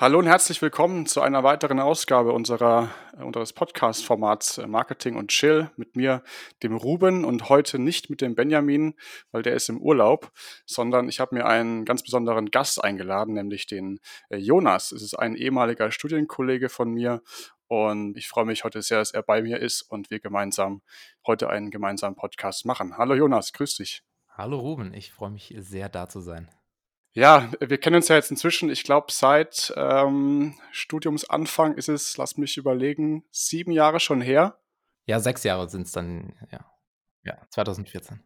Hallo und herzlich willkommen zu einer weiteren Ausgabe unserer, äh, unseres Podcast-Formats äh, Marketing und Chill mit mir, dem Ruben und heute nicht mit dem Benjamin, weil der ist im Urlaub, sondern ich habe mir einen ganz besonderen Gast eingeladen, nämlich den äh, Jonas. Es ist ein ehemaliger Studienkollege von mir und ich freue mich heute sehr, dass er bei mir ist und wir gemeinsam heute einen gemeinsamen Podcast machen. Hallo Jonas, grüß dich. Hallo Ruben, ich freue mich sehr da zu sein. Ja, wir kennen uns ja jetzt inzwischen, ich glaube, seit ähm, Studiumsanfang ist es, lass mich überlegen, sieben Jahre schon her. Ja, sechs Jahre sind es dann, ja. Ja, 2014.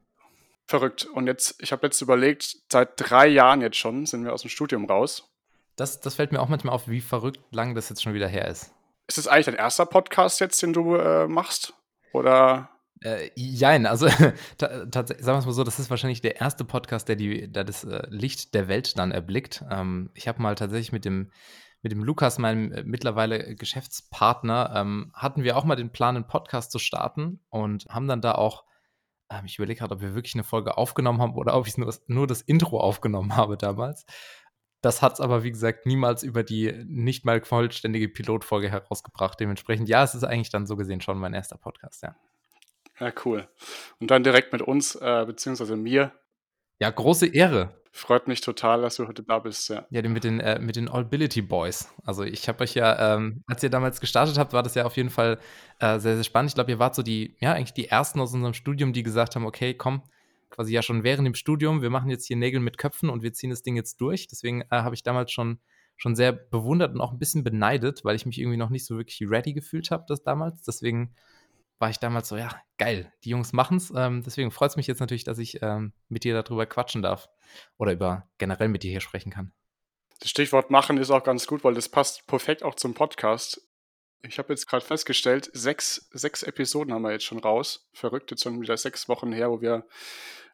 Verrückt. Und jetzt, ich habe jetzt überlegt, seit drei Jahren jetzt schon sind wir aus dem Studium raus. Das, das fällt mir auch manchmal auf, wie verrückt lang das jetzt schon wieder her ist. Ist es eigentlich dein erster Podcast jetzt, den du äh, machst? Oder? Äh, jein, also sagen wir es mal so, das ist wahrscheinlich der erste Podcast, der, die, der das äh, Licht der Welt dann erblickt. Ähm, ich habe mal tatsächlich mit dem, mit dem Lukas, meinem äh, mittlerweile Geschäftspartner, ähm, hatten wir auch mal den Plan, einen Podcast zu starten und haben dann da auch, ähm, ich überlege gerade, ob wir wirklich eine Folge aufgenommen haben oder ob ich nur, nur das Intro aufgenommen habe damals. Das hat es aber, wie gesagt, niemals über die nicht mal vollständige Pilotfolge herausgebracht. Dementsprechend, ja, es ist eigentlich dann so gesehen schon mein erster Podcast, ja. Ja, cool. Und dann direkt mit uns, äh, beziehungsweise mir. Ja, große Ehre. Freut mich total, dass du heute da bist, ja. Ja, mit den, äh, mit den Allbility Boys. Also ich habe euch ja, ähm, als ihr damals gestartet habt, war das ja auf jeden Fall äh, sehr, sehr spannend. Ich glaube, ihr wart so die, ja, eigentlich die Ersten aus unserem Studium, die gesagt haben, okay, komm, quasi ja schon während dem Studium, wir machen jetzt hier Nägel mit Köpfen und wir ziehen das Ding jetzt durch. Deswegen äh, habe ich damals schon, schon sehr bewundert und auch ein bisschen beneidet, weil ich mich irgendwie noch nicht so wirklich ready gefühlt habe, das damals. Deswegen war ich damals so, ja, geil, die Jungs machen's. Ähm, deswegen freut es mich jetzt natürlich, dass ich ähm, mit dir darüber quatschen darf oder über generell mit dir hier sprechen kann. Das Stichwort machen ist auch ganz gut, weil das passt perfekt auch zum Podcast. Ich habe jetzt gerade festgestellt, sechs, sechs Episoden haben wir jetzt schon raus. Verrückt, jetzt schon wieder sechs Wochen her, wo wir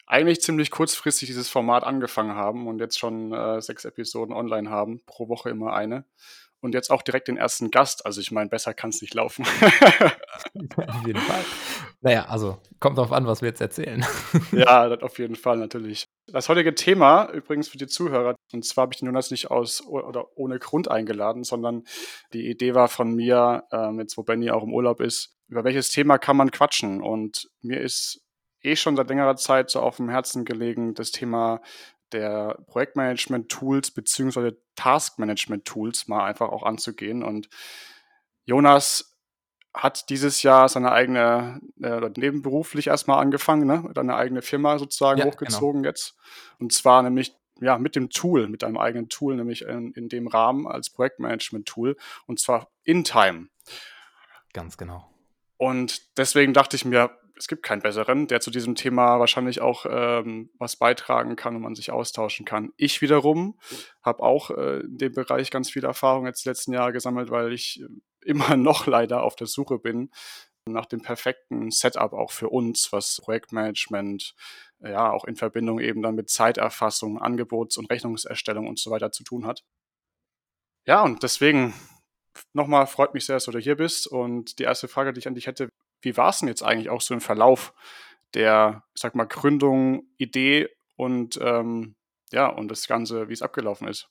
eigentlich ziemlich kurzfristig dieses Format angefangen haben und jetzt schon äh, sechs Episoden online haben, pro Woche immer eine und jetzt auch direkt den ersten Gast. Also ich meine, besser kann es nicht laufen. auf jeden Fall. Naja, also kommt darauf an, was wir jetzt erzählen. ja, das auf jeden Fall natürlich. Das heutige Thema, übrigens für die Zuhörer, und zwar habe ich den Jonas nicht aus oder ohne Grund eingeladen, sondern die Idee war von mir, ähm, jetzt wo Benny auch im Urlaub ist, über welches Thema kann man quatschen? Und mir ist eh schon seit längerer Zeit so auf dem Herzen gelegen, das Thema der Projektmanagement-Tools beziehungsweise Taskmanagement-Tools mal einfach auch anzugehen. Und Jonas hat dieses Jahr seine eigene, äh, nebenberuflich erstmal angefangen, ne? eine eigene Firma sozusagen ja, genau. hochgezogen genau. jetzt. Und zwar nämlich ja, mit dem Tool, mit einem eigenen Tool, nämlich in, in dem Rahmen als Projektmanagement-Tool und zwar InTime. Ganz genau. Und deswegen dachte ich mir, es gibt keinen besseren, der zu diesem Thema wahrscheinlich auch ähm, was beitragen kann und man sich austauschen kann. Ich wiederum habe auch äh, in dem Bereich ganz viel Erfahrung jetzt letzten Jahr gesammelt, weil ich äh, immer noch leider auf der Suche bin nach dem perfekten Setup auch für uns, was Projektmanagement, ja, auch in Verbindung eben dann mit Zeiterfassung, Angebots- und Rechnungserstellung und so weiter zu tun hat. Ja, und deswegen nochmal freut mich sehr, dass du hier bist. Und die erste Frage, die ich an dich hätte, wie war es denn jetzt eigentlich auch so im Verlauf der, ich sag mal, Gründung, Idee und ähm, ja, und das Ganze, wie es abgelaufen ist?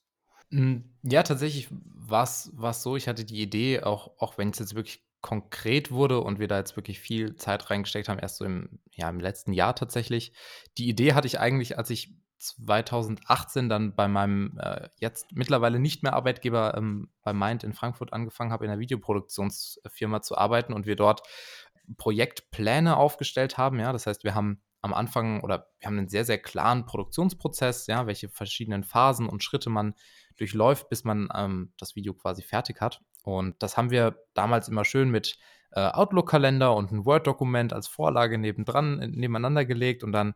Hm, ja, tatsächlich war es so, ich hatte die Idee, auch, auch wenn es jetzt wirklich konkret wurde und wir da jetzt wirklich viel Zeit reingesteckt haben, erst so im, ja, im letzten Jahr tatsächlich. Die Idee hatte ich eigentlich, als ich 2018 dann bei meinem äh, jetzt mittlerweile nicht mehr Arbeitgeber ähm, bei Mind in Frankfurt angefangen habe, in einer Videoproduktionsfirma zu arbeiten und wir dort Projektpläne aufgestellt haben. Ja, das heißt, wir haben am Anfang oder wir haben einen sehr, sehr klaren Produktionsprozess, ja, welche verschiedenen Phasen und Schritte man durchläuft, bis man ähm, das Video quasi fertig hat. Und das haben wir damals immer schön mit äh, Outlook-Kalender und ein Word-Dokument als Vorlage nebendran, äh, nebeneinander gelegt und dann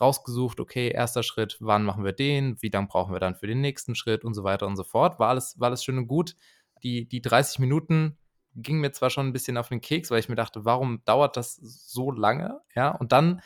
rausgesucht, okay, erster Schritt, wann machen wir den, wie lange brauchen wir dann für den nächsten Schritt und so weiter und so fort. War alles, war alles schön und gut. Die, die 30 Minuten ging mir zwar schon ein bisschen auf den Keks, weil ich mir dachte, warum dauert das so lange? Ja, und dann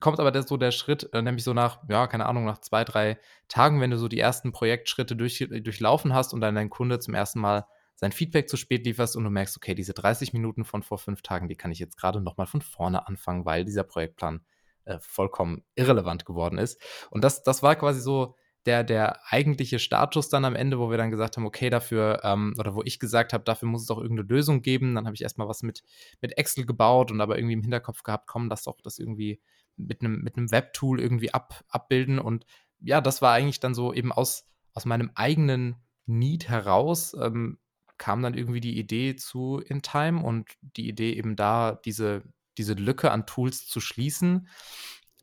kommt aber der, so der Schritt, äh, nämlich so nach, ja, keine Ahnung, nach zwei, drei Tagen, wenn du so die ersten Projektschritte durch, durchlaufen hast und dann dein Kunde zum ersten Mal sein Feedback zu spät lieferst und du merkst, okay, diese 30 Minuten von vor fünf Tagen, die kann ich jetzt gerade nochmal von vorne anfangen, weil dieser Projektplan äh, vollkommen irrelevant geworden ist. Und das, das war quasi so der, der eigentliche Status dann am Ende, wo wir dann gesagt haben, okay, dafür, ähm, oder wo ich gesagt habe, dafür muss es auch irgendeine Lösung geben. Dann habe ich erstmal was mit, mit Excel gebaut und aber irgendwie im Hinterkopf gehabt, komm, lass doch das irgendwie mit einem mit einem Webtool irgendwie ab, abbilden. Und ja, das war eigentlich dann so eben aus, aus meinem eigenen Need heraus, ähm, kam dann irgendwie die Idee zu InTime und die Idee eben da, diese, diese Lücke an Tools zu schließen.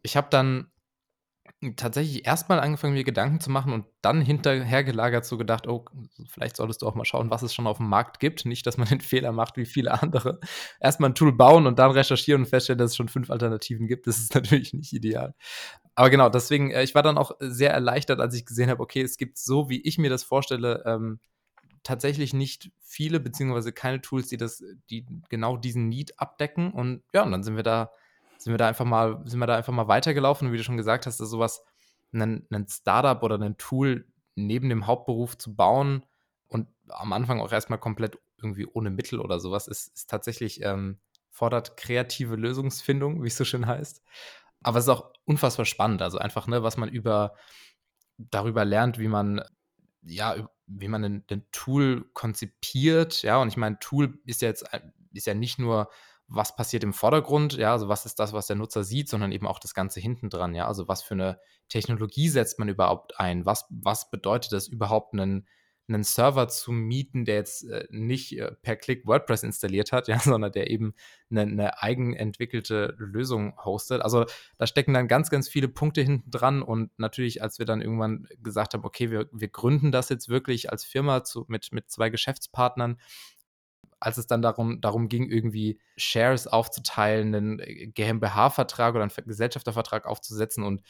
Ich habe dann tatsächlich erstmal angefangen, mir Gedanken zu machen und dann hinterhergelagert so gedacht, oh, vielleicht solltest du auch mal schauen, was es schon auf dem Markt gibt. Nicht, dass man den Fehler macht wie viele andere. Erstmal ein Tool bauen und dann recherchieren und feststellen, dass es schon fünf Alternativen gibt. Das ist natürlich nicht ideal. Aber genau, deswegen, äh, ich war dann auch sehr erleichtert, als ich gesehen habe, okay, es gibt so, wie ich mir das vorstelle, ähm, tatsächlich nicht viele, beziehungsweise keine Tools, die das, die genau diesen Need abdecken. Und ja, und dann sind wir da sind wir da einfach mal, sind wir da einfach mal weitergelaufen und wie du schon gesagt hast, dass sowas, ein, ein Startup oder ein Tool neben dem Hauptberuf zu bauen und am Anfang auch erstmal komplett irgendwie ohne Mittel oder sowas, ist, ist tatsächlich, ähm, fordert kreative Lösungsfindung, wie es so schön heißt. Aber es ist auch unfassbar spannend. Also einfach, ne, was man über darüber lernt, wie man, ja, wie man ein, Tool konzipiert, ja, und ich meine, Tool ist ja jetzt, ist ja nicht nur was passiert im Vordergrund, ja, also was ist das, was der Nutzer sieht, sondern eben auch das Ganze hinten dran, ja, also was für eine Technologie setzt man überhaupt ein, was, was bedeutet es überhaupt, einen, einen Server zu mieten, der jetzt äh, nicht äh, per Klick WordPress installiert hat, ja, sondern der eben eine, eine eigenentwickelte Lösung hostet. Also da stecken dann ganz, ganz viele Punkte hinten dran und natürlich, als wir dann irgendwann gesagt haben, okay, wir, wir gründen das jetzt wirklich als Firma zu, mit, mit zwei Geschäftspartnern, als es dann darum, darum ging, irgendwie Shares aufzuteilen, einen äh, GmbH-Vertrag oder einen Gesellschaftervertrag aufzusetzen und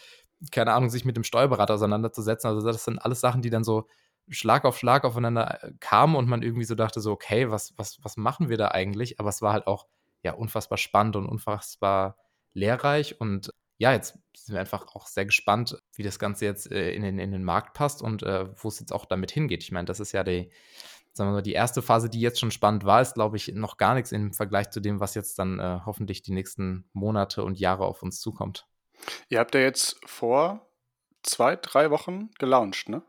keine Ahnung, sich mit dem Steuerberater auseinanderzusetzen. Also das sind alles Sachen, die dann so Schlag auf Schlag aufeinander äh, kamen und man irgendwie so dachte, so, okay, was, was, was machen wir da eigentlich? Aber es war halt auch ja unfassbar spannend und unfassbar lehrreich. Und ja, jetzt sind wir einfach auch sehr gespannt, wie das Ganze jetzt äh, in, den, in den Markt passt und äh, wo es jetzt auch damit hingeht. Ich meine, das ist ja die, sagen wir mal, die erste Phase, die jetzt schon spannend war, ist, glaube ich, noch gar nichts im Vergleich zu dem, was jetzt dann äh, hoffentlich die nächsten Monate und Jahre auf uns zukommt. Ihr habt ja jetzt vor zwei, drei Wochen gelauncht, ne?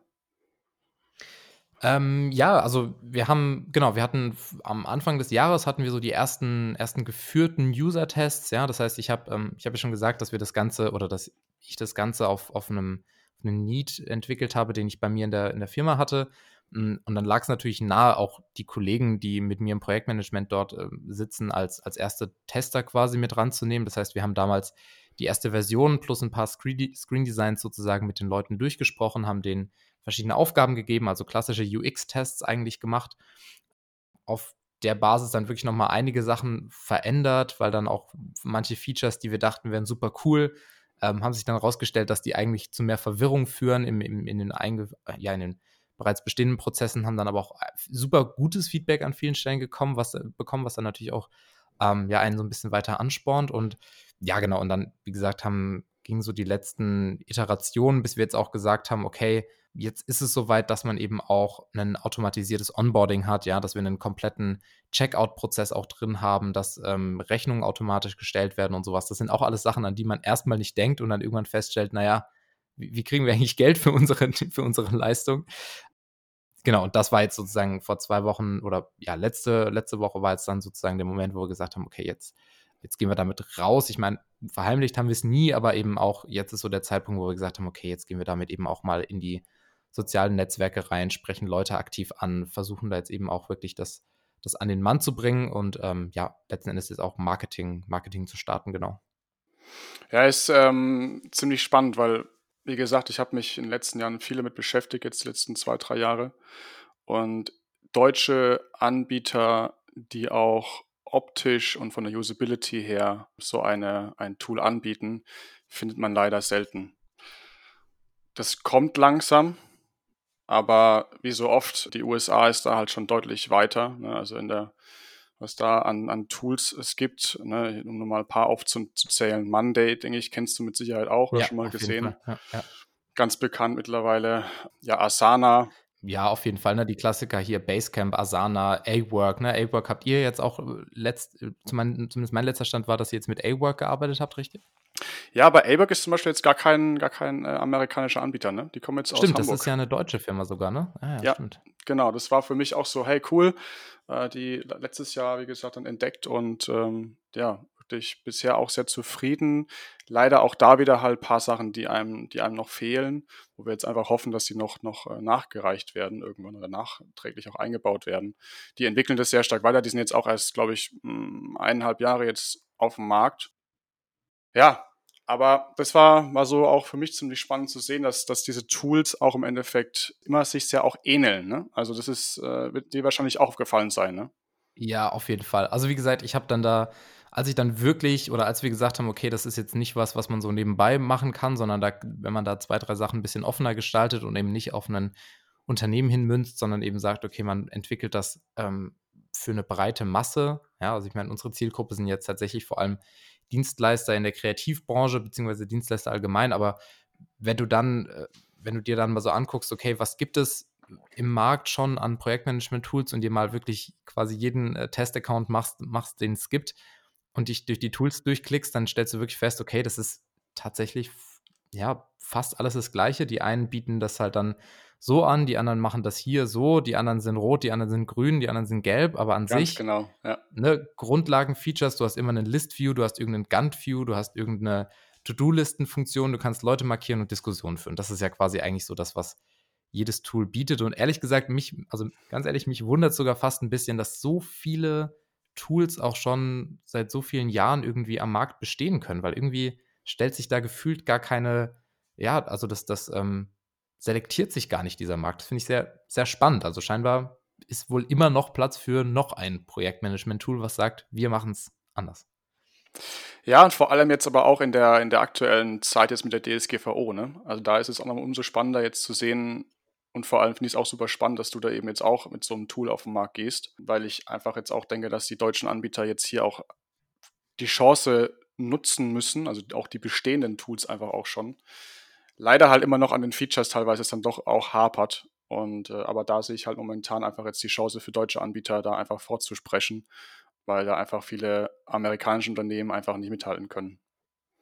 Ähm, ja, also wir haben, genau, wir hatten am Anfang des Jahres hatten wir so die ersten, ersten geführten User-Tests, ja. Das heißt, ich habe ähm, ich hab ja schon gesagt, dass wir das Ganze oder dass ich das Ganze auf, auf einem, einem Need entwickelt habe, den ich bei mir in der, in der Firma hatte. Hm, und dann lag es natürlich nahe, auch die Kollegen, die mit mir im Projektmanagement dort äh, sitzen, als, als erste Tester quasi mit ranzunehmen. Das heißt, wir haben damals die erste Version plus ein paar Screen, Designs sozusagen mit den Leuten durchgesprochen, haben denen verschiedene Aufgaben gegeben, also klassische UX-Tests eigentlich gemacht. Auf der Basis dann wirklich nochmal einige Sachen verändert, weil dann auch manche Features, die wir dachten, wären super cool, ähm, haben sich dann herausgestellt, dass die eigentlich zu mehr Verwirrung führen im, im, in, den einge ja, in den bereits bestehenden Prozessen, haben dann aber auch äh, super gutes Feedback an vielen Stellen gekommen, was, äh, bekommen, was dann natürlich auch ähm, ja, einen so ein bisschen weiter anspornt. Und ja, genau, und dann, wie gesagt, haben, gingen so die letzten Iterationen, bis wir jetzt auch gesagt haben, okay, jetzt ist es soweit, dass man eben auch ein automatisiertes Onboarding hat, ja, dass wir einen kompletten Checkout-Prozess auch drin haben, dass ähm, Rechnungen automatisch gestellt werden und sowas. Das sind auch alles Sachen, an die man erstmal nicht denkt und dann irgendwann feststellt, naja, wie, wie kriegen wir eigentlich Geld für unsere, für unsere Leistung? genau, und das war jetzt sozusagen vor zwei Wochen oder ja, letzte, letzte Woche war jetzt dann sozusagen der Moment, wo wir gesagt haben, okay, jetzt, jetzt gehen wir damit raus. Ich meine, verheimlicht haben wir es nie, aber eben auch jetzt ist so der Zeitpunkt, wo wir gesagt haben, okay, jetzt gehen wir damit eben auch mal in die sozialen Netzwerke rein, sprechen Leute aktiv an, versuchen da jetzt eben auch wirklich das, das an den Mann zu bringen und ähm, ja, letzten Endes ist auch Marketing, Marketing zu starten, genau. Ja, ist ähm, ziemlich spannend, weil wie gesagt, ich habe mich in den letzten Jahren viel damit beschäftigt, jetzt die letzten zwei, drei Jahre. Und deutsche Anbieter, die auch optisch und von der Usability her so eine, ein Tool anbieten, findet man leider selten. Das kommt langsam, aber wie so oft, die USA ist da halt schon deutlich weiter. Ne? Also in der was da an, an Tools es gibt, ne, um nur mal ein paar aufzuzählen. Monday, denke ich, kennst du mit Sicherheit auch ja, schon mal gesehen. Ja, ja. Ganz bekannt mittlerweile. Ja, Asana. Ja, auf jeden Fall, ne? Die Klassiker hier, Basecamp, Asana, A-Work, ne? A-Work habt ihr jetzt auch äh, letzt, äh, zumindest mein letzter Stand war, dass ihr jetzt mit A-Work gearbeitet habt, richtig? Ja, aber A-Work ist zum Beispiel jetzt gar kein, gar kein äh, amerikanischer Anbieter, ne? Die kommen jetzt stimmt, aus Hamburg. Stimmt, das ist ja eine deutsche Firma sogar, ne? Ah, ja, ja, stimmt. Genau, das war für mich auch so, hey, cool. Äh, die letztes Jahr, wie gesagt, dann entdeckt und ähm, ja, wirklich bisher auch sehr zufrieden. Leider auch da wieder halt ein paar Sachen, die einem, die einem noch fehlen, wo wir jetzt einfach hoffen, dass sie noch, noch äh, nachgereicht werden irgendwann oder nachträglich auch eingebaut werden. Die entwickeln das sehr stark weiter. Die sind jetzt auch erst, glaube ich, hm, eineinhalb Jahre jetzt auf dem Markt. Ja, aber das war, war so auch für mich ziemlich spannend zu sehen, dass, dass diese Tools auch im Endeffekt immer sich sehr auch ähneln. Ne? Also das ist, äh, wird dir wahrscheinlich auch aufgefallen sein, ne? Ja, auf jeden Fall. Also wie gesagt, ich habe dann da als ich dann wirklich oder als wir gesagt haben, okay, das ist jetzt nicht was, was man so nebenbei machen kann, sondern da, wenn man da zwei, drei Sachen ein bisschen offener gestaltet und eben nicht auf ein Unternehmen hinmünzt, sondern eben sagt, okay, man entwickelt das ähm, für eine breite Masse. Ja, also ich meine, unsere Zielgruppe sind jetzt tatsächlich vor allem Dienstleister in der Kreativbranche, beziehungsweise Dienstleister allgemein, aber wenn du dann, äh, wenn du dir dann mal so anguckst, okay, was gibt es im Markt schon an Projektmanagement-Tools und dir mal wirklich quasi jeden äh, Test-Account machst, machst, den es gibt und dich durch die Tools durchklickst, dann stellst du wirklich fest, okay, das ist tatsächlich ja fast alles das Gleiche. Die einen bieten das halt dann so an, die anderen machen das hier so, die anderen sind rot, die anderen sind grün, die anderen sind gelb, aber an Ganz sich genau, ja. ne, Grundlagen-Features, du hast immer einen List-View, du hast irgendeinen Gantt-View, du hast irgendeine To-Do-Listen-Funktion, du kannst Leute markieren und Diskussionen führen. Das ist ja quasi eigentlich so das, was jedes Tool bietet. Und ehrlich gesagt, mich, also ganz ehrlich, mich wundert sogar fast ein bisschen, dass so viele Tools auch schon seit so vielen Jahren irgendwie am Markt bestehen können, weil irgendwie stellt sich da gefühlt gar keine, ja, also das, das ähm, selektiert sich gar nicht dieser Markt. Das finde ich sehr, sehr spannend. Also scheinbar ist wohl immer noch Platz für noch ein Projektmanagement-Tool, was sagt, wir machen es anders. Ja, und vor allem jetzt aber auch in der, in der aktuellen Zeit jetzt mit der DSGVO. Ne? Also da ist es auch noch umso spannender jetzt zu sehen, und vor allem finde ich es auch super spannend, dass du da eben jetzt auch mit so einem Tool auf den Markt gehst, weil ich einfach jetzt auch denke, dass die deutschen Anbieter jetzt hier auch die Chance nutzen müssen, also auch die bestehenden Tools einfach auch schon. Leider halt immer noch an den Features teilweise es dann doch auch hapert. Und äh, aber da sehe ich halt momentan einfach jetzt die Chance für deutsche Anbieter, da einfach vorzusprechen, weil da einfach viele amerikanische Unternehmen einfach nicht mithalten können.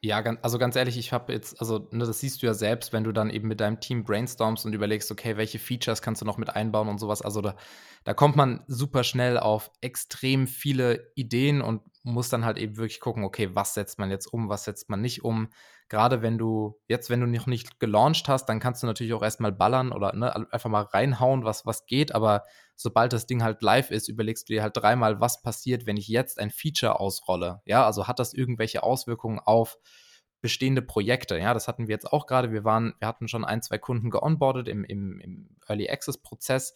Ja, also ganz ehrlich, ich habe jetzt, also ne, das siehst du ja selbst, wenn du dann eben mit deinem Team brainstormst und überlegst, okay, welche Features kannst du noch mit einbauen und sowas. Also da, da kommt man super schnell auf extrem viele Ideen und muss dann halt eben wirklich gucken, okay, was setzt man jetzt um, was setzt man nicht um. Gerade wenn du, jetzt, wenn du noch nicht gelauncht hast, dann kannst du natürlich auch erstmal ballern oder ne, einfach mal reinhauen, was, was geht, aber sobald das Ding halt live ist, überlegst du dir halt dreimal, was passiert, wenn ich jetzt ein Feature ausrolle. Ja, also hat das irgendwelche Auswirkungen auf bestehende Projekte. Ja, das hatten wir jetzt auch gerade. Wir waren, wir hatten schon ein, zwei Kunden geonboardet im, im, im Early Access Prozess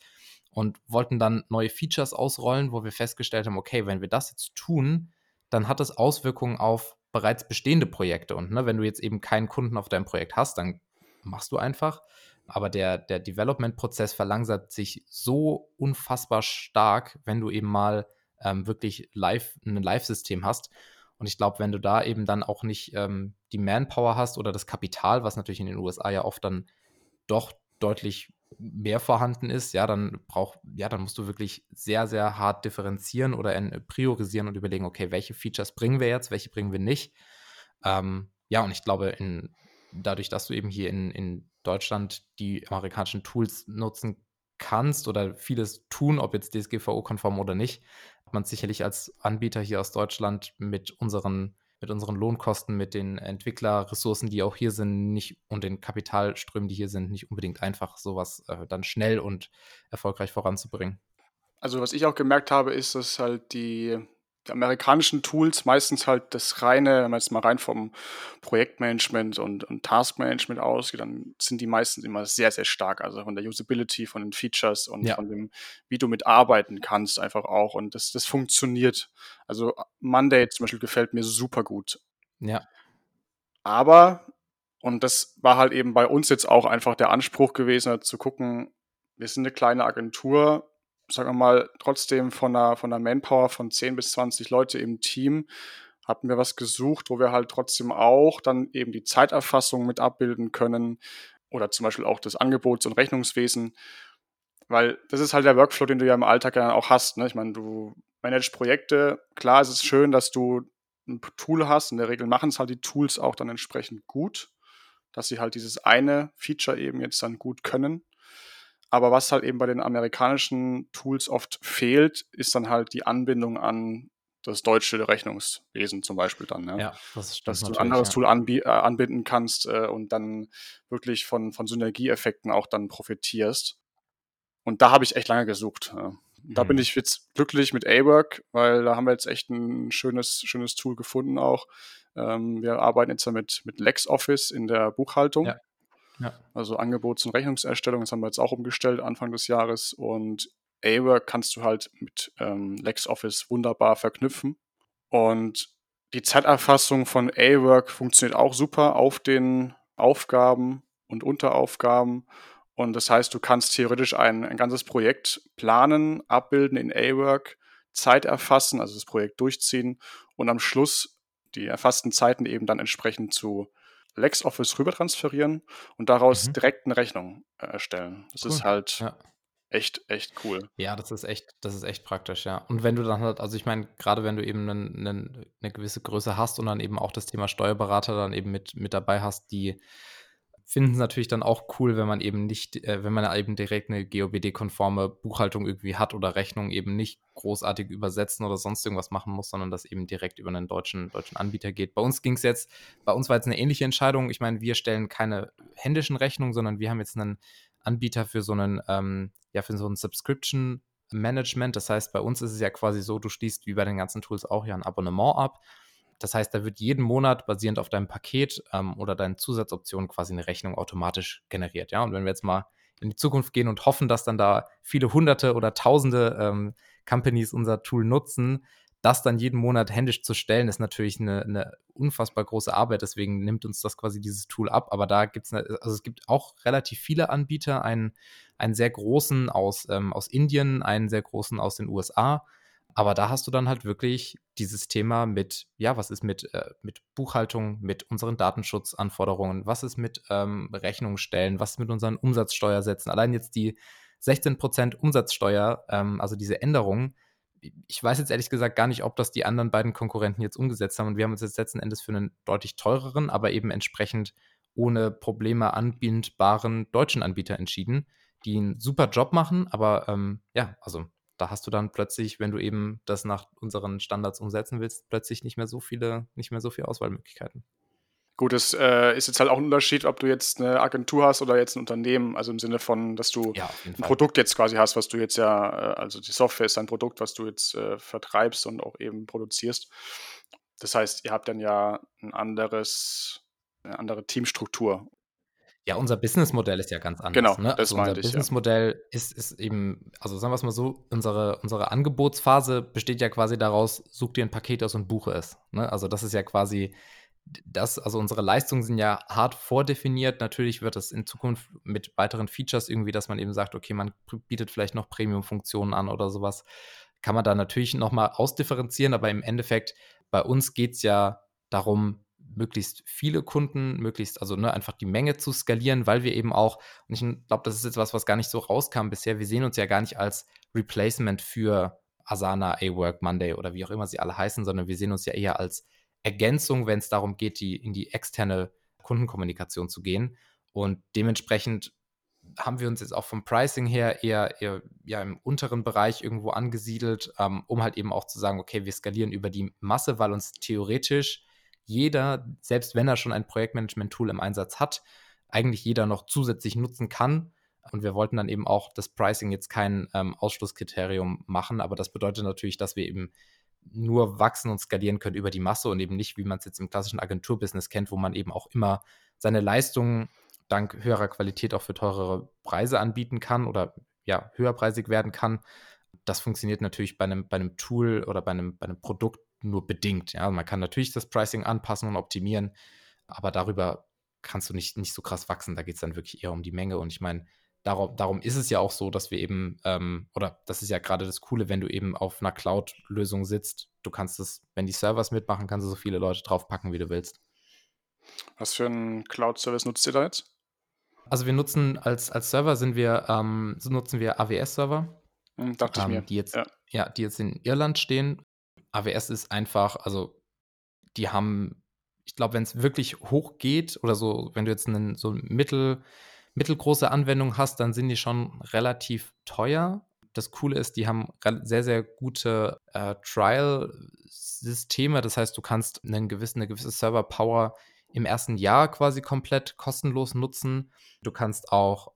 und wollten dann neue Features ausrollen, wo wir festgestellt haben, okay, wenn wir das jetzt tun, dann hat das Auswirkungen auf bereits bestehende Projekte. Und ne, wenn du jetzt eben keinen Kunden auf deinem Projekt hast, dann machst du einfach aber der, der Development-Prozess verlangsamt sich so unfassbar stark, wenn du eben mal ähm, wirklich live, ein Live-System hast. Und ich glaube, wenn du da eben dann auch nicht ähm, die Manpower hast oder das Kapital, was natürlich in den USA ja oft dann doch deutlich mehr vorhanden ist, ja, dann brauch, ja, dann musst du wirklich sehr, sehr hart differenzieren oder priorisieren und überlegen, okay, welche Features bringen wir jetzt, welche bringen wir nicht. Ähm, ja, und ich glaube, in, dadurch, dass du eben hier in, in Deutschland die amerikanischen Tools nutzen kannst oder vieles tun, ob jetzt DSGVO-konform oder nicht, hat man sicherlich als Anbieter hier aus Deutschland mit unseren, mit unseren Lohnkosten, mit den Entwicklerressourcen, die auch hier sind, nicht und den Kapitalströmen, die hier sind, nicht unbedingt einfach, sowas äh, dann schnell und erfolgreich voranzubringen. Also was ich auch gemerkt habe, ist, dass halt die die amerikanischen Tools meistens halt das reine, wenn man jetzt mal rein vom Projektmanagement und, und Taskmanagement ausgeht, dann sind die meistens immer sehr, sehr stark. Also von der Usability, von den Features und ja. von dem, wie du mitarbeiten kannst, einfach auch. Und das, das funktioniert. Also Monday zum Beispiel gefällt mir super gut. Ja. Aber, und das war halt eben bei uns jetzt auch einfach der Anspruch gewesen, zu gucken, wir sind eine kleine Agentur, sagen wir mal, trotzdem von einer, von einer Manpower von 10 bis 20 Leute im Team hatten wir was gesucht, wo wir halt trotzdem auch dann eben die Zeiterfassung mit abbilden können oder zum Beispiel auch das Angebots- und Rechnungswesen. weil das ist halt der Workflow, den du ja im Alltag ja auch hast. Ne? Ich meine, du managst Projekte. Klar, es ist schön, dass du ein Tool hast. In der Regel machen es halt die Tools auch dann entsprechend gut, dass sie halt dieses eine Feature eben jetzt dann gut können. Aber was halt eben bei den amerikanischen Tools oft fehlt, ist dann halt die Anbindung an das deutsche Rechnungswesen zum Beispiel dann. Ja, ja das stimmt Dass du ein anderes ja. Tool äh, anbinden kannst äh, und dann wirklich von, von Synergieeffekten auch dann profitierst. Und da habe ich echt lange gesucht. Ja. Da mhm. bin ich jetzt glücklich mit A-Work, weil da haben wir jetzt echt ein schönes, schönes Tool gefunden auch. Ähm, wir arbeiten jetzt mit, mit LexOffice in der Buchhaltung. Ja. Ja. Also Angebots- und Rechnungserstellung, das haben wir jetzt auch umgestellt Anfang des Jahres. Und A-Work kannst du halt mit ähm, LexOffice wunderbar verknüpfen. Und die Zeiterfassung von A-Work funktioniert auch super auf den Aufgaben und Unteraufgaben. Und das heißt, du kannst theoretisch ein, ein ganzes Projekt planen, abbilden in A-Work, Zeit erfassen, also das Projekt durchziehen und am Schluss die erfassten Zeiten eben dann entsprechend zu LexOffice rüber transferieren und daraus mhm. direkt eine Rechnung äh, erstellen. Das cool. ist halt ja echt, echt cool. Ja, das ist echt, das ist echt praktisch, ja. Und wenn du dann halt, also ich meine, gerade wenn du eben einen, einen, eine gewisse Größe hast und dann eben auch das Thema Steuerberater dann eben mit, mit dabei hast, die finden es natürlich dann auch cool, wenn man eben nicht, äh, wenn man eben direkt eine GOBD-konforme Buchhaltung irgendwie hat oder Rechnung eben nicht großartig übersetzen oder sonst irgendwas machen muss, sondern das eben direkt über einen deutschen, deutschen Anbieter geht. Bei uns ging es jetzt, bei uns war jetzt eine ähnliche Entscheidung. Ich meine, wir stellen keine händischen Rechnungen, sondern wir haben jetzt einen Anbieter für so einen, ähm, ja, für so ein Subscription Management. Das heißt, bei uns ist es ja quasi so, du schließt wie bei den ganzen Tools auch ja ein Abonnement ab. Das heißt, da wird jeden Monat basierend auf deinem Paket ähm, oder deinen Zusatzoptionen quasi eine Rechnung automatisch generiert. Ja, und wenn wir jetzt mal in die Zukunft gehen und hoffen, dass dann da viele hunderte oder tausende ähm, Companies unser Tool nutzen, das dann jeden Monat händisch zu stellen, ist natürlich eine, eine, unfassbar große Arbeit. Deswegen nimmt uns das quasi dieses Tool ab. Aber da gibt es, also es gibt auch relativ viele Anbieter, einen, einen sehr großen aus, ähm, aus Indien, einen sehr großen aus den USA. Aber da hast du dann halt wirklich dieses Thema mit, ja, was ist mit, äh, mit Buchhaltung, mit unseren Datenschutzanforderungen, was ist mit ähm, Rechnungen was ist mit unseren Umsatzsteuersätzen. Allein jetzt die 16% Umsatzsteuer, ähm, also diese Änderungen, ich weiß jetzt ehrlich gesagt gar nicht, ob das die anderen beiden Konkurrenten jetzt umgesetzt haben. Und wir haben uns jetzt letzten Endes für einen deutlich teureren, aber eben entsprechend ohne Probleme anbindbaren deutschen Anbieter entschieden, die einen super Job machen. Aber ähm, ja, also da hast du dann plötzlich, wenn du eben das nach unseren Standards umsetzen willst, plötzlich nicht mehr so viele, nicht mehr so viele Auswahlmöglichkeiten. Gut, es äh, ist jetzt halt auch ein Unterschied, ob du jetzt eine Agentur hast oder jetzt ein Unternehmen, also im Sinne von, dass du ja, ein Fall. Produkt jetzt quasi hast, was du jetzt ja, äh, also die Software ist ein Produkt, was du jetzt äh, vertreibst und auch eben produzierst. Das heißt, ihr habt dann ja ein anderes, eine andere Teamstruktur. Ja, unser Businessmodell ist ja ganz anders. Genau, ne? das also unser Businessmodell ja. ist, ist eben, also sagen wir es mal so, unsere, unsere Angebotsphase besteht ja quasi daraus, such dir ein Paket aus und buche es. Ne? Also das ist ja quasi das, also unsere Leistungen sind ja hart vordefiniert. Natürlich wird es in Zukunft mit weiteren Features irgendwie, dass man eben sagt, okay, man bietet vielleicht noch Premium-Funktionen an oder sowas. Kann man da natürlich nochmal ausdifferenzieren, aber im Endeffekt, bei uns geht es ja darum, möglichst viele Kunden, möglichst, also ne, einfach die Menge zu skalieren, weil wir eben auch, und ich glaube, das ist jetzt was, was gar nicht so rauskam bisher, wir sehen uns ja gar nicht als Replacement für Asana, A-Work, Monday oder wie auch immer sie alle heißen, sondern wir sehen uns ja eher als Ergänzung, wenn es darum geht, die, in die externe Kundenkommunikation zu gehen. Und dementsprechend haben wir uns jetzt auch vom Pricing her eher, eher ja, im unteren Bereich irgendwo angesiedelt, ähm, um halt eben auch zu sagen, okay, wir skalieren über die Masse, weil uns theoretisch jeder, selbst wenn er schon ein Projektmanagement-Tool im Einsatz hat, eigentlich jeder noch zusätzlich nutzen kann. Und wir wollten dann eben auch das Pricing jetzt kein ähm, Ausschlusskriterium machen, aber das bedeutet natürlich, dass wir eben nur wachsen und skalieren können über die Masse und eben nicht, wie man es jetzt im klassischen Agenturbusiness kennt, wo man eben auch immer seine Leistungen dank höherer Qualität auch für teurere Preise anbieten kann oder ja, höherpreisig werden kann. Das funktioniert natürlich bei einem, bei einem Tool oder bei einem, bei einem Produkt nur bedingt. Ja, man kann natürlich das Pricing anpassen und optimieren, aber darüber kannst du nicht, nicht so krass wachsen. Da geht es dann wirklich eher um die Menge. Und ich meine, darum, darum ist es ja auch so, dass wir eben, ähm, oder das ist ja gerade das Coole, wenn du eben auf einer Cloud-Lösung sitzt, du kannst es, wenn die Servers mitmachen, kannst du so viele Leute draufpacken, wie du willst. Was für einen Cloud-Service nutzt ihr da jetzt? Also wir nutzen als, als Server sind wir, ähm, so nutzen wir AWS-Server. Hm, dachte ich ähm, mir. Die jetzt, Ja. ja, die jetzt in Irland stehen. AWS ist einfach, also die haben, ich glaube, wenn es wirklich hoch geht oder so, wenn du jetzt einen, so mittel, mittelgroße Anwendung hast, dann sind die schon relativ teuer. Das Coole ist, die haben sehr, sehr gute äh, Trial-Systeme. Das heißt, du kannst einen gewissen, eine gewisse Server-Power im ersten Jahr quasi komplett kostenlos nutzen. Du kannst auch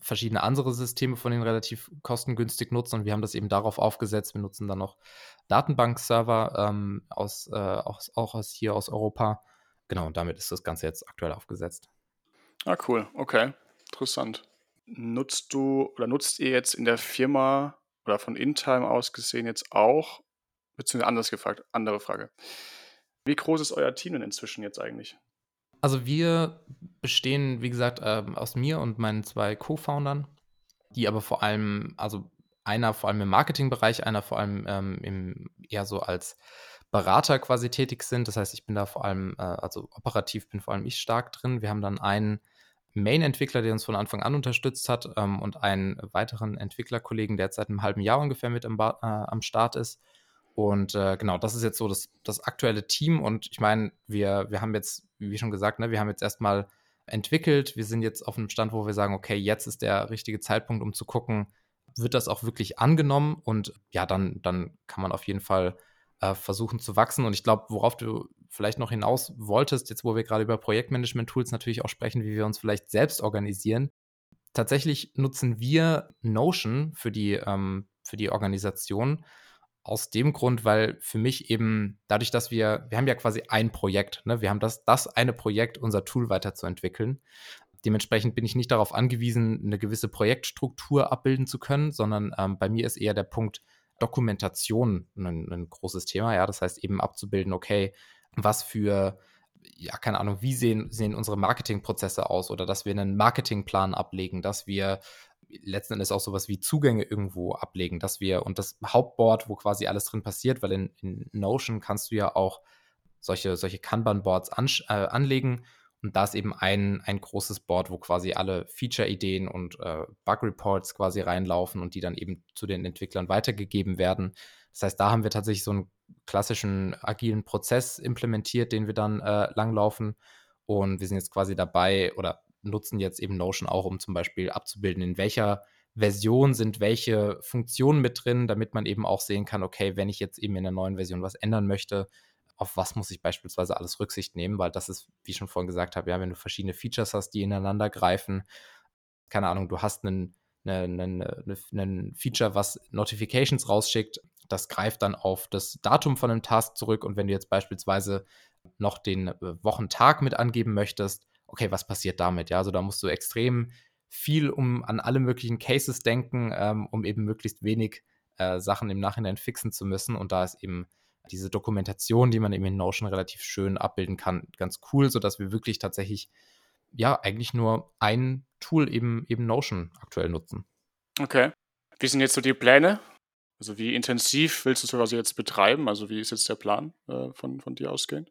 verschiedene andere Systeme von denen relativ kostengünstig nutzen und wir haben das eben darauf aufgesetzt. Wir nutzen dann noch Datenbank-Server ähm, aus, äh, aus, auch aus hier aus Europa. Genau, und damit ist das Ganze jetzt aktuell aufgesetzt. Ah, cool. Okay. Interessant. Nutzt du oder nutzt ihr jetzt in der Firma oder von InTime aus gesehen jetzt auch, beziehungsweise anders gefragt, andere Frage. Wie groß ist euer Team denn inzwischen jetzt eigentlich? Also wir bestehen, wie gesagt, ähm, aus mir und meinen zwei Co-Foundern, die aber vor allem, also einer vor allem im Marketingbereich, einer vor allem ähm, im, eher so als Berater quasi tätig sind. Das heißt, ich bin da vor allem, äh, also operativ bin vor allem ich stark drin. Wir haben dann einen Main-Entwickler, der uns von Anfang an unterstützt hat ähm, und einen weiteren Entwicklerkollegen, der jetzt seit einem halben Jahr ungefähr mit am, äh, am Start ist. Und äh, genau, das ist jetzt so das, das aktuelle Team. Und ich meine, wir, wir haben jetzt, wie schon gesagt, ne, wir haben jetzt erstmal entwickelt. Wir sind jetzt auf einem Stand, wo wir sagen, okay, jetzt ist der richtige Zeitpunkt, um zu gucken, wird das auch wirklich angenommen? Und ja, dann, dann kann man auf jeden Fall äh, versuchen zu wachsen. Und ich glaube, worauf du vielleicht noch hinaus wolltest, jetzt wo wir gerade über Projektmanagement-Tools natürlich auch sprechen, wie wir uns vielleicht selbst organisieren. Tatsächlich nutzen wir Notion für die, ähm, für die Organisation aus dem Grund, weil für mich eben dadurch, dass wir, wir haben ja quasi ein Projekt, ne? wir haben das, das eine Projekt, unser Tool weiterzuentwickeln. Dementsprechend bin ich nicht darauf angewiesen, eine gewisse Projektstruktur abbilden zu können, sondern ähm, bei mir ist eher der Punkt Dokumentation ein, ein großes Thema. Ja, das heißt eben abzubilden, okay, was für ja, keine Ahnung, wie sehen, sehen unsere Marketingprozesse aus oder dass wir einen Marketingplan ablegen, dass wir letzten Endes auch sowas wie Zugänge irgendwo ablegen, dass wir und das Hauptboard, wo quasi alles drin passiert, weil in, in Notion kannst du ja auch solche, solche Kanban-Boards an, äh, anlegen und da ist eben ein, ein großes Board, wo quasi alle Feature-Ideen und äh, Bug-Reports quasi reinlaufen und die dann eben zu den Entwicklern weitergegeben werden. Das heißt, da haben wir tatsächlich so einen klassischen agilen Prozess implementiert, den wir dann äh, langlaufen. Und wir sind jetzt quasi dabei oder nutzen jetzt eben Notion auch, um zum Beispiel abzubilden, in welcher Version sind welche Funktionen mit drin, damit man eben auch sehen kann, okay, wenn ich jetzt eben in der neuen Version was ändern möchte, auf was muss ich beispielsweise alles Rücksicht nehmen, weil das ist, wie ich schon vorhin gesagt habe, ja, wenn du verschiedene Features hast, die ineinander greifen, keine Ahnung, du hast einen, einen, einen, einen Feature, was Notifications rausschickt, das greift dann auf das Datum von einem Task zurück. Und wenn du jetzt beispielsweise noch den Wochentag mit angeben möchtest, okay, was passiert damit? Ja, also da musst du extrem viel um an alle möglichen Cases denken, ähm, um eben möglichst wenig äh, Sachen im Nachhinein fixen zu müssen. Und da ist eben diese Dokumentation, die man eben in Notion relativ schön abbilden kann, ganz cool, sodass wir wirklich tatsächlich ja eigentlich nur ein Tool eben eben Notion aktuell nutzen. Okay. Wie sind jetzt so die Pläne? Also wie intensiv willst du es quasi jetzt betreiben? Also wie ist jetzt der Plan äh, von, von dir ausgehend?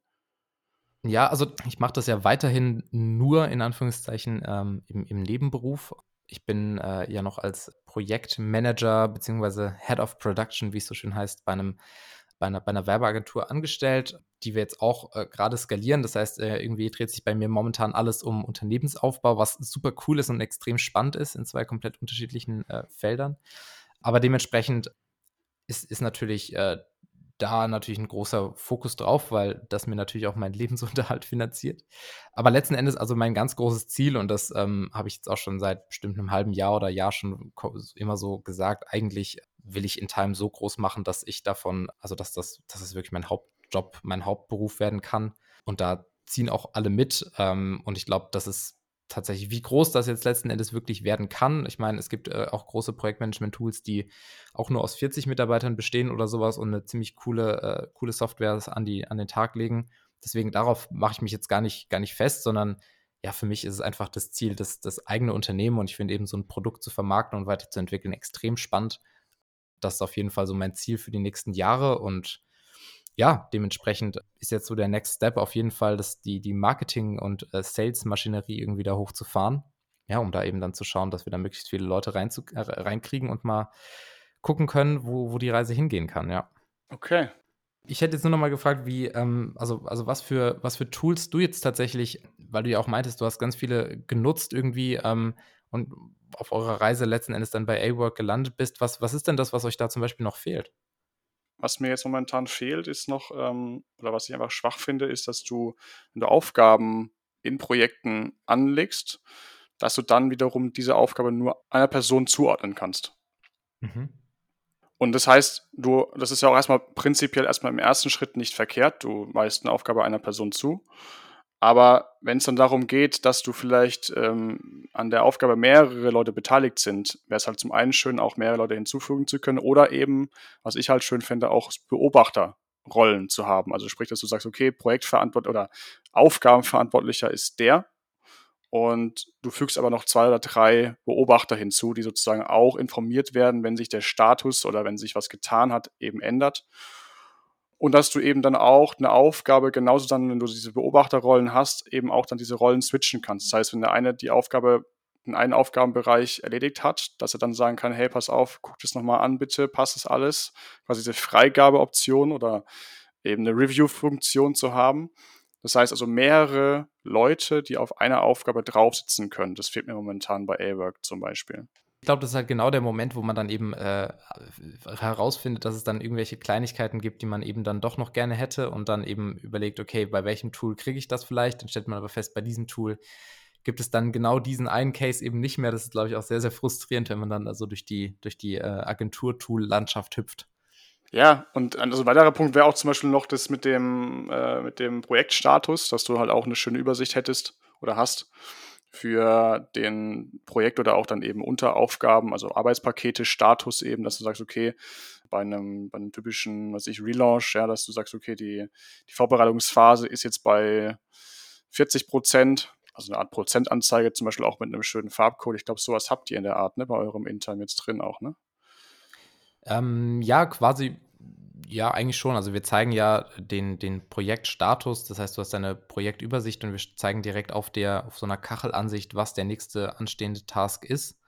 Ja, also ich mache das ja weiterhin nur in Anführungszeichen ähm, im, im Nebenberuf. Ich bin äh, ja noch als Projektmanager bzw. Head of Production, wie es so schön heißt, bei einem bei einer, bei einer Werbeagentur angestellt, die wir jetzt auch äh, gerade skalieren. Das heißt, äh, irgendwie dreht sich bei mir momentan alles um Unternehmensaufbau, was super cool ist und extrem spannend ist in zwei komplett unterschiedlichen äh, Feldern. Aber dementsprechend ist, ist natürlich äh, da natürlich ein großer Fokus drauf, weil das mir natürlich auch meinen Lebensunterhalt finanziert. Aber letzten Endes, also mein ganz großes Ziel, und das ähm, habe ich jetzt auch schon seit bestimmt einem halben Jahr oder Jahr schon immer so gesagt, eigentlich will ich in Time so groß machen, dass ich davon, also dass das, dass es wirklich mein Hauptjob, mein Hauptberuf werden kann. Und da ziehen auch alle mit. Ähm, und ich glaube, das ist tatsächlich, wie groß das jetzt letzten Endes wirklich werden kann. Ich meine, es gibt äh, auch große Projektmanagement-Tools, die auch nur aus 40 Mitarbeitern bestehen oder sowas und eine ziemlich coole, äh, coole Software an, die, an den Tag legen. Deswegen darauf mache ich mich jetzt gar nicht, gar nicht fest, sondern ja, für mich ist es einfach das Ziel, das, das eigene Unternehmen und ich finde eben so ein Produkt zu vermarkten und weiterzuentwickeln extrem spannend. Das ist auf jeden Fall so mein Ziel für die nächsten Jahre und ja, dementsprechend ist jetzt so der Next Step auf jeden Fall, dass die, die Marketing- und äh, Sales-Maschinerie irgendwie da hochzufahren. ja, um da eben dann zu schauen, dass wir da möglichst viele Leute rein zu, äh, reinkriegen und mal gucken können, wo, wo die Reise hingehen kann, ja. Okay. Ich hätte jetzt nur noch mal gefragt, wie, ähm, also, also was für, was für Tools du jetzt tatsächlich, weil du ja auch meintest, du hast ganz viele genutzt irgendwie ähm, und auf eurer Reise letzten Endes dann bei A-Work gelandet bist. Was, was ist denn das, was euch da zum Beispiel noch fehlt? Was mir jetzt momentan fehlt, ist noch, ähm, oder was ich einfach schwach finde, ist, dass du, wenn du Aufgaben in Projekten anlegst, dass du dann wiederum diese Aufgabe nur einer Person zuordnen kannst. Mhm. Und das heißt, du, das ist ja auch erstmal prinzipiell erstmal im ersten Schritt nicht verkehrt. Du weist eine Aufgabe einer Person zu. Aber wenn es dann darum geht, dass du vielleicht ähm, an der Aufgabe mehrere Leute beteiligt sind, wäre es halt zum einen schön, auch mehrere Leute hinzufügen zu können oder eben, was ich halt schön finde, auch Beobachterrollen zu haben. Also sprich, dass du sagst, okay, Projektverantwortlicher oder Aufgabenverantwortlicher ist der und du fügst aber noch zwei oder drei Beobachter hinzu, die sozusagen auch informiert werden, wenn sich der Status oder wenn sich was getan hat, eben ändert. Und dass du eben dann auch eine Aufgabe, genauso dann, wenn du diese Beobachterrollen hast, eben auch dann diese Rollen switchen kannst. Das heißt, wenn der eine die Aufgabe in einen Aufgabenbereich erledigt hat, dass er dann sagen kann, hey, pass auf, guck das nochmal an, bitte, passt das alles? Quasi diese Freigabeoption oder eben eine Review-Funktion zu haben. Das heißt also mehrere Leute, die auf einer Aufgabe draufsitzen können. Das fehlt mir momentan bei A-Work zum Beispiel. Ich glaube, das ist halt genau der Moment, wo man dann eben äh, herausfindet, dass es dann irgendwelche Kleinigkeiten gibt, die man eben dann doch noch gerne hätte und dann eben überlegt, okay, bei welchem Tool kriege ich das vielleicht? Dann stellt man aber fest, bei diesem Tool gibt es dann genau diesen einen Case eben nicht mehr. Das ist, glaube ich, auch sehr, sehr frustrierend, wenn man dann also durch die, durch die äh, Agentur-Tool-Landschaft hüpft. Ja, und also ein weiterer Punkt wäre auch zum Beispiel noch das mit dem, äh, mit dem Projektstatus, dass du halt auch eine schöne Übersicht hättest oder hast für den Projekt oder auch dann eben Unteraufgaben, also Arbeitspakete, Status eben, dass du sagst, okay, bei einem, bei einem typischen, was ich, Relaunch, ja, dass du sagst, okay, die, die Vorbereitungsphase ist jetzt bei 40 Prozent, also eine Art Prozentanzeige, zum Beispiel auch mit einem schönen Farbcode. Ich glaube, sowas habt ihr in der Art, ne, bei eurem Intern jetzt drin auch, ne? Ähm, ja, quasi, ja, eigentlich schon. Also wir zeigen ja den, den Projektstatus, das heißt, du hast deine Projektübersicht und wir zeigen direkt auf der, auf so einer Kachelansicht, was der nächste anstehende Task ist.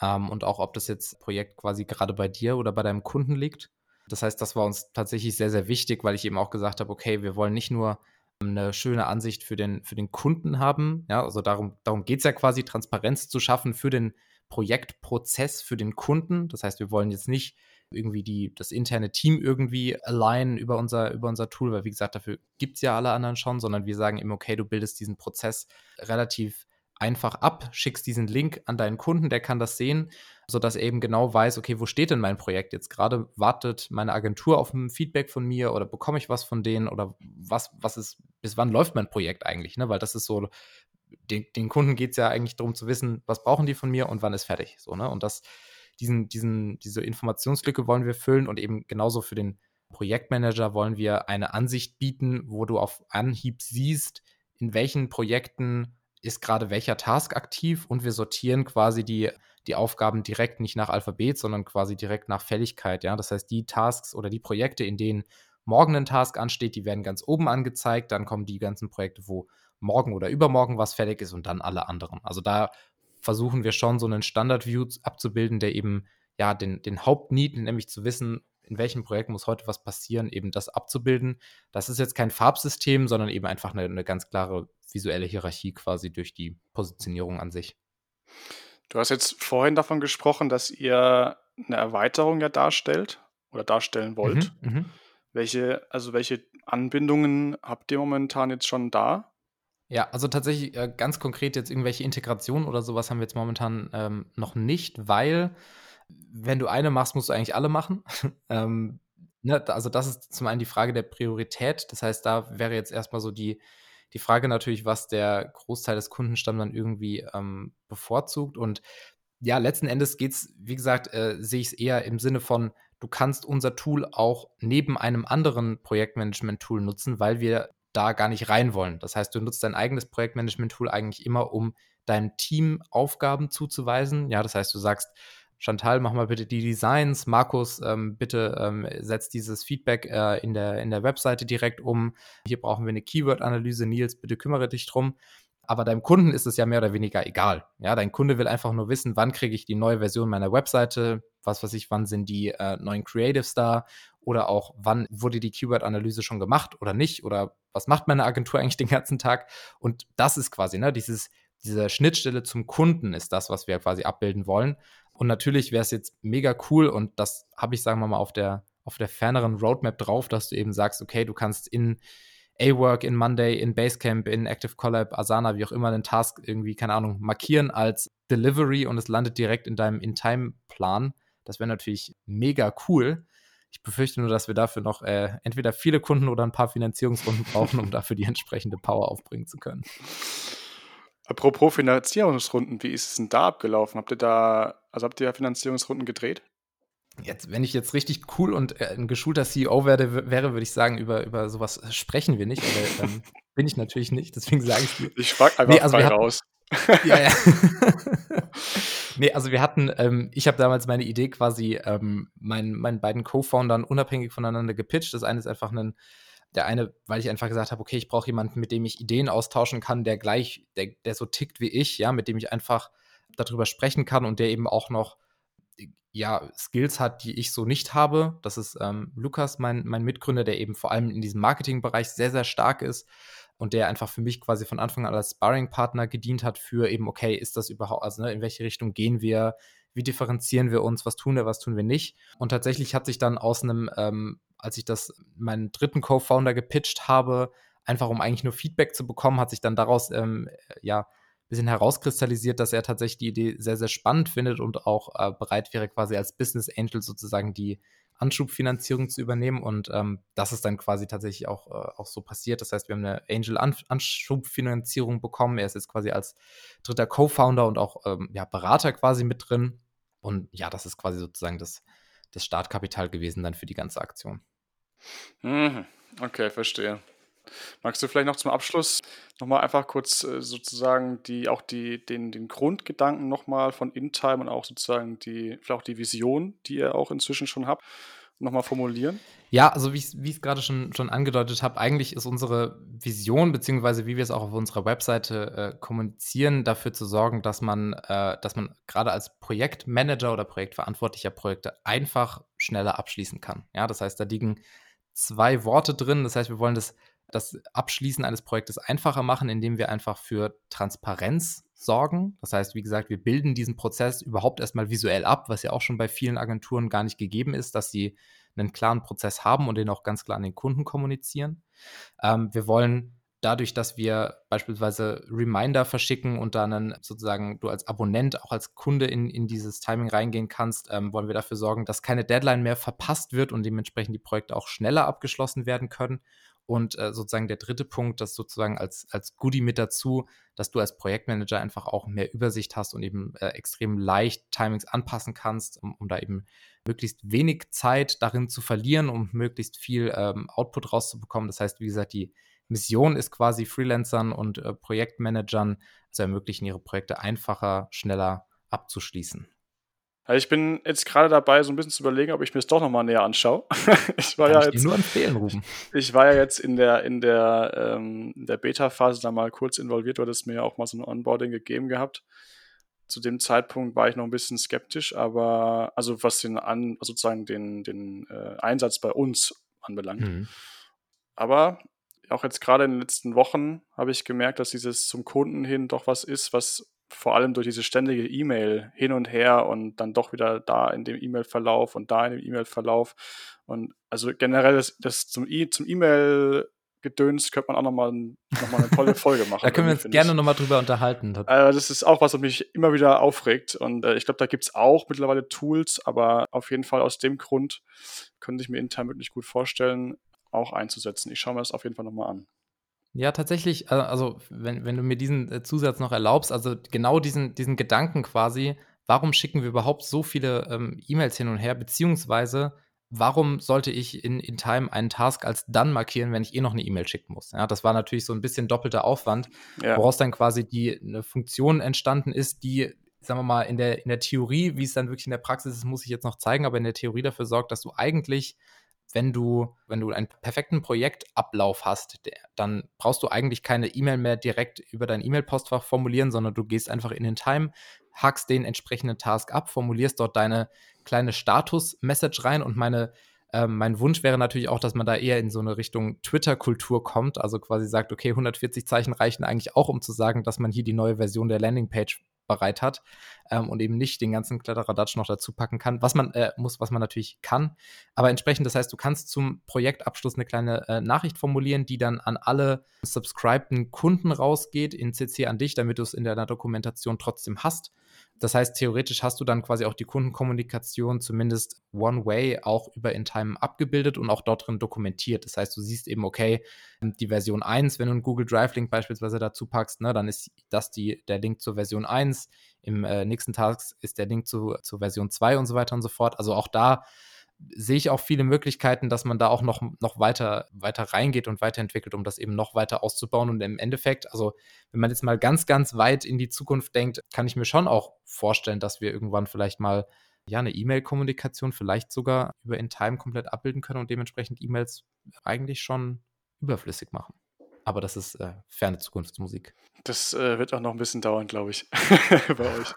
Ähm, und auch, ob das jetzt Projekt quasi gerade bei dir oder bei deinem Kunden liegt. Das heißt, das war uns tatsächlich sehr, sehr wichtig, weil ich eben auch gesagt habe, okay, wir wollen nicht nur eine schöne Ansicht für den, für den Kunden haben. Ja, also darum, darum geht es ja quasi, Transparenz zu schaffen für den Projektprozess, für den Kunden. Das heißt, wir wollen jetzt nicht irgendwie die, das interne Team irgendwie alignen über unser, über unser Tool, weil wie gesagt, dafür gibt es ja alle anderen schon, sondern wir sagen immer, okay, du bildest diesen Prozess relativ einfach ab, schickst diesen Link an deinen Kunden, der kann das sehen, sodass er eben genau weiß, okay, wo steht denn mein Projekt jetzt gerade? Wartet meine Agentur auf ein Feedback von mir oder bekomme ich was von denen oder was, was ist, bis wann läuft mein Projekt eigentlich? Ne? Weil das ist so, den, den Kunden geht es ja eigentlich darum zu wissen, was brauchen die von mir und wann ist fertig. So, ne? Und das diesen, diesen, diese Informationslücke wollen wir füllen und eben genauso für den Projektmanager wollen wir eine Ansicht bieten, wo du auf Anhieb siehst, in welchen Projekten ist gerade welcher Task aktiv und wir sortieren quasi die, die Aufgaben direkt nicht nach Alphabet, sondern quasi direkt nach Fälligkeit. Ja? Das heißt, die Tasks oder die Projekte, in denen morgen ein Task ansteht, die werden ganz oben angezeigt. Dann kommen die ganzen Projekte, wo morgen oder übermorgen was fertig ist und dann alle anderen. Also da versuchen wir schon so einen Standard-View abzubilden, der eben ja den, den Hauptneed, nämlich zu wissen, in welchem Projekt muss heute was passieren, eben das abzubilden. Das ist jetzt kein Farbsystem, sondern eben einfach eine, eine ganz klare visuelle Hierarchie quasi durch die Positionierung an sich. Du hast jetzt vorhin davon gesprochen, dass ihr eine Erweiterung ja darstellt oder darstellen wollt. Mhm, mhm. welche, also welche Anbindungen habt ihr momentan jetzt schon da? Ja, also tatsächlich äh, ganz konkret jetzt irgendwelche Integrationen oder sowas haben wir jetzt momentan ähm, noch nicht, weil wenn du eine machst, musst du eigentlich alle machen. ähm, ne, also das ist zum einen die Frage der Priorität. Das heißt, da wäre jetzt erstmal so die, die Frage natürlich, was der Großteil des Kundenstamms dann irgendwie ähm, bevorzugt. Und ja, letzten Endes geht es, wie gesagt, äh, sehe ich es eher im Sinne von, du kannst unser Tool auch neben einem anderen Projektmanagement-Tool nutzen, weil wir da gar nicht rein wollen. Das heißt, du nutzt dein eigenes Projektmanagement-Tool eigentlich immer, um deinem Team Aufgaben zuzuweisen. Ja, das heißt, du sagst, Chantal, mach mal bitte die Designs. Markus, ähm, bitte ähm, setz dieses Feedback äh, in, der, in der Webseite direkt um. Hier brauchen wir eine Keyword-Analyse. Nils, bitte kümmere dich drum. aber deinem Kunden ist es ja mehr oder weniger egal. Ja, dein Kunde will einfach nur wissen, wann kriege ich die neue Version meiner Webseite, was weiß ich, wann sind die äh, neuen Creatives da oder auch wann wurde die Keyword-Analyse schon gemacht oder nicht oder was macht meine Agentur eigentlich den ganzen Tag? Und das ist quasi, ne, dieses, diese Schnittstelle zum Kunden ist das, was wir quasi abbilden wollen. Und natürlich wäre es jetzt mega cool und das habe ich, sagen wir mal, auf der, auf der ferneren Roadmap drauf, dass du eben sagst, okay, du kannst in A-Work, in Monday, in Basecamp, in Active Collab, Asana, wie auch immer, einen Task irgendwie, keine Ahnung, markieren als Delivery und es landet direkt in deinem In-Time-Plan. Das wäre natürlich mega cool. Ich befürchte nur, dass wir dafür noch äh, entweder viele Kunden oder ein paar Finanzierungsrunden brauchen, um dafür die entsprechende Power aufbringen zu können. Apropos Finanzierungsrunden, wie ist es denn da abgelaufen? Habt ihr da, also habt ihr Finanzierungsrunden gedreht? Jetzt, wenn ich jetzt richtig cool und äh, ein geschulter CEO werde, wäre, würde ich sagen, über, über sowas sprechen wir nicht. Aber ähm, bin ich natürlich nicht, deswegen sage ich es dir. Ich frage einfach nee, also frei raus. ja, ja. nee, also wir hatten, ähm, ich habe damals meine Idee quasi ähm, meinen, meinen beiden Co-Foundern unabhängig voneinander gepitcht. Das eine ist einfach ein, der eine, weil ich einfach gesagt habe, okay, ich brauche jemanden, mit dem ich Ideen austauschen kann, der gleich, der, der so tickt wie ich, ja, mit dem ich einfach darüber sprechen kann und der eben auch noch ja, Skills hat, die ich so nicht habe. Das ist ähm, Lukas, mein, mein Mitgründer, der eben vor allem in diesem Marketingbereich sehr, sehr stark ist und der einfach für mich quasi von Anfang an als Sparring-Partner gedient hat für eben, okay, ist das überhaupt, also ne, in welche Richtung gehen wir, wie differenzieren wir uns, was tun wir, was tun wir nicht. Und tatsächlich hat sich dann aus einem, ähm, als ich das meinen dritten Co-Founder gepitcht habe, einfach um eigentlich nur Feedback zu bekommen, hat sich dann daraus ähm, ja bisschen herauskristallisiert, dass er tatsächlich die Idee sehr, sehr spannend findet und auch äh, bereit wäre, quasi als Business Angel sozusagen die Anschubfinanzierung zu übernehmen. Und ähm, das ist dann quasi tatsächlich auch, äh, auch so passiert. Das heißt, wir haben eine Angel-Anschubfinanzierung bekommen. Er ist jetzt quasi als dritter Co-Founder und auch ähm, ja, Berater quasi mit drin. Und ja, das ist quasi sozusagen das, das Startkapital gewesen dann für die ganze Aktion. Mhm. Okay, verstehe. Magst du vielleicht noch zum Abschluss nochmal einfach kurz äh, sozusagen die, auch die, den, den Grundgedanken nochmal von InTime und auch sozusagen die, vielleicht auch die Vision, die ihr auch inzwischen schon habt, nochmal formulieren? Ja, also wie ich es gerade schon, schon angedeutet habe, eigentlich ist unsere Vision, beziehungsweise wie wir es auch auf unserer Webseite äh, kommunizieren, dafür zu sorgen, dass man, äh, dass man gerade als Projektmanager oder Projektverantwortlicher Projekte einfach schneller abschließen kann. Ja, das heißt, da liegen zwei Worte drin. Das heißt, wir wollen das das Abschließen eines Projektes einfacher machen, indem wir einfach für Transparenz sorgen. Das heißt, wie gesagt, wir bilden diesen Prozess überhaupt erstmal visuell ab, was ja auch schon bei vielen Agenturen gar nicht gegeben ist, dass sie einen klaren Prozess haben und den auch ganz klar an den Kunden kommunizieren. Ähm, wir wollen dadurch, dass wir beispielsweise Reminder verschicken und dann sozusagen du als Abonnent, auch als Kunde in, in dieses Timing reingehen kannst, ähm, wollen wir dafür sorgen, dass keine Deadline mehr verpasst wird und dementsprechend die Projekte auch schneller abgeschlossen werden können. Und äh, sozusagen der dritte Punkt, das sozusagen als, als Goodie mit dazu, dass du als Projektmanager einfach auch mehr Übersicht hast und eben äh, extrem leicht Timings anpassen kannst, um, um, da eben möglichst wenig Zeit darin zu verlieren, um möglichst viel ähm, Output rauszubekommen. Das heißt, wie gesagt, die Mission ist quasi Freelancern und äh, Projektmanagern zu ermöglichen, ihre Projekte einfacher, schneller abzuschließen. Also ich bin jetzt gerade dabei, so ein bisschen zu überlegen, ob ich mir es doch nochmal näher anschaue. ich war Kann ja ich jetzt nur empfehlen, Ruben. Ich war ja jetzt in der in der ähm, der Beta-Phase da mal kurz involviert, du hattest mir ja auch mal so ein Onboarding gegeben gehabt. Zu dem Zeitpunkt war ich noch ein bisschen skeptisch, aber also was den an sozusagen den den äh, Einsatz bei uns anbelangt. Mhm. Aber auch jetzt gerade in den letzten Wochen habe ich gemerkt, dass dieses zum Kunden hin doch was ist, was vor allem durch diese ständige E-Mail hin und her und dann doch wieder da in dem E-Mail-Verlauf und da in dem E-Mail-Verlauf. Und also generell das, das zum e-, E-Mail Gedöns könnte man auch nochmal noch mal eine tolle Folge machen. da können wir uns gerne nochmal drüber unterhalten. Äh, das ist auch was, was mich immer wieder aufregt. Und äh, ich glaube, da gibt es auch mittlerweile Tools, aber auf jeden Fall aus dem Grund könnte ich mir intern wirklich gut vorstellen, auch einzusetzen. Ich schaue mir das auf jeden Fall nochmal an. Ja, tatsächlich, äh, also wenn, wenn du mir diesen äh, Zusatz noch erlaubst, also genau diesen, diesen Gedanken quasi, warum schicken wir überhaupt so viele ähm, E-Mails hin und her, beziehungsweise warum sollte ich in, in Time einen Task als dann markieren, wenn ich eh noch eine E-Mail schicken muss? Ja, das war natürlich so ein bisschen doppelter Aufwand, ja. woraus dann quasi die eine Funktion entstanden ist, die, sagen wir mal, in der, in der Theorie, wie es dann wirklich in der Praxis ist, muss ich jetzt noch zeigen, aber in der Theorie dafür sorgt, dass du eigentlich wenn du, wenn du einen perfekten Projektablauf hast, dann brauchst du eigentlich keine E-Mail mehr direkt über dein E-Mail-Postfach formulieren, sondern du gehst einfach in den Time, hackst den entsprechenden Task ab, formulierst dort deine kleine Status-Message rein und meine ähm, mein Wunsch wäre natürlich auch, dass man da eher in so eine Richtung Twitter-Kultur kommt, also quasi sagt, okay, 140 Zeichen reichen eigentlich auch, um zu sagen, dass man hier die neue Version der Landingpage bereit hat ähm, und eben nicht den ganzen Kletteradatsch noch dazu packen kann, was man äh, muss, was man natürlich kann. Aber entsprechend, das heißt, du kannst zum Projektabschluss eine kleine äh, Nachricht formulieren, die dann an alle subscribeden Kunden rausgeht, in CC an dich, damit du es in deiner Dokumentation trotzdem hast. Das heißt, theoretisch hast du dann quasi auch die Kundenkommunikation zumindest One-Way auch über InTime abgebildet und auch dort drin dokumentiert. Das heißt, du siehst eben, okay, die Version 1, wenn du einen Google Drive-Link beispielsweise dazu packst, ne, dann ist das die, der Link zur Version 1. Im äh, nächsten Tag ist der Link zu, zur Version 2 und so weiter und so fort. Also auch da sehe ich auch viele Möglichkeiten, dass man da auch noch, noch weiter, weiter reingeht und weiterentwickelt, um das eben noch weiter auszubauen. Und im Endeffekt, also wenn man jetzt mal ganz, ganz weit in die Zukunft denkt, kann ich mir schon auch vorstellen, dass wir irgendwann vielleicht mal ja, eine E-Mail-Kommunikation vielleicht sogar über InTime komplett abbilden können und dementsprechend E-Mails eigentlich schon überflüssig machen. Aber das ist äh, ferne Zukunftsmusik. Das äh, wird auch noch ein bisschen dauern, glaube ich, bei euch.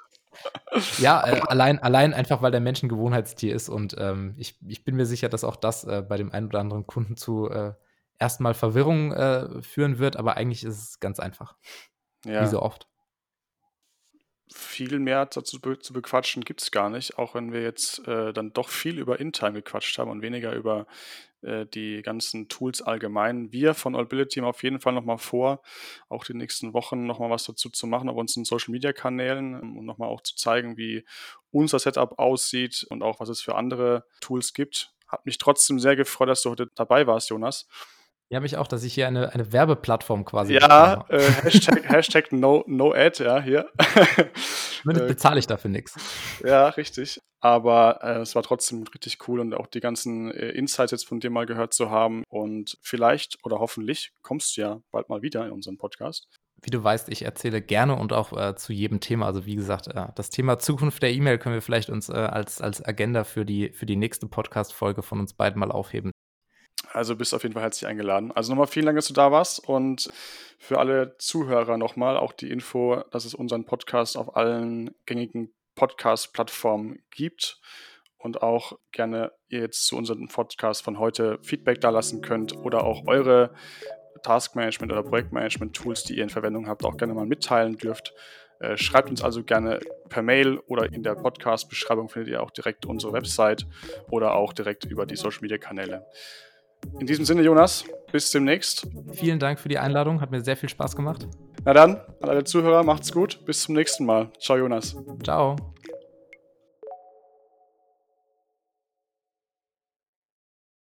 Ja, äh, allein, allein einfach, weil der Mensch ein Gewohnheitstier ist und ähm, ich, ich bin mir sicher, dass auch das äh, bei dem einen oder anderen Kunden zu äh, erstmal Verwirrung äh, führen wird, aber eigentlich ist es ganz einfach. Ja. Wie so oft. Viel mehr dazu be zu bequatschen gibt es gar nicht, auch wenn wir jetzt äh, dann doch viel über InTime gequatscht haben und weniger über äh, die ganzen Tools allgemein. Wir von Allbility haben auf jeden Fall nochmal vor, auch die nächsten Wochen nochmal was dazu zu machen auf unseren Social Media Kanälen, um nochmal auch zu zeigen, wie unser Setup aussieht und auch was es für andere Tools gibt. Hat mich trotzdem sehr gefreut, dass du heute dabei warst, Jonas. Ja, mich auch, dass ich hier eine, eine Werbeplattform quasi Ja, äh, Hashtag, Hashtag no, no Ad, ja, hier. Zumindest äh, bezahle ich dafür nichts. Ja, richtig. Aber äh, es war trotzdem richtig cool und auch die ganzen äh, Insights jetzt von dir mal gehört zu haben. Und vielleicht oder hoffentlich kommst du ja bald mal wieder in unseren Podcast. Wie du weißt, ich erzähle gerne und auch äh, zu jedem Thema. Also wie gesagt, äh, das Thema Zukunft der E-Mail können wir vielleicht uns äh, als, als Agenda für die, für die nächste Podcast-Folge von uns beiden mal aufheben. Also bist auf jeden Fall herzlich eingeladen. Also nochmal vielen Dank, dass du da warst und für alle Zuhörer nochmal auch die Info, dass es unseren Podcast auf allen gängigen Podcast-Plattformen gibt und auch gerne ihr jetzt zu unserem Podcast von heute Feedback da lassen könnt oder auch eure Taskmanagement oder Projektmanagement-Tools, die ihr in Verwendung habt, auch gerne mal mitteilen dürft. Äh, schreibt uns also gerne per Mail oder in der Podcast-Beschreibung findet ihr auch direkt unsere Website oder auch direkt über die Social-Media-Kanäle. In diesem Sinne, Jonas, bis demnächst. Vielen Dank für die Einladung, hat mir sehr viel Spaß gemacht. Na dann, an alle Zuhörer, macht's gut, bis zum nächsten Mal. Ciao, Jonas. Ciao.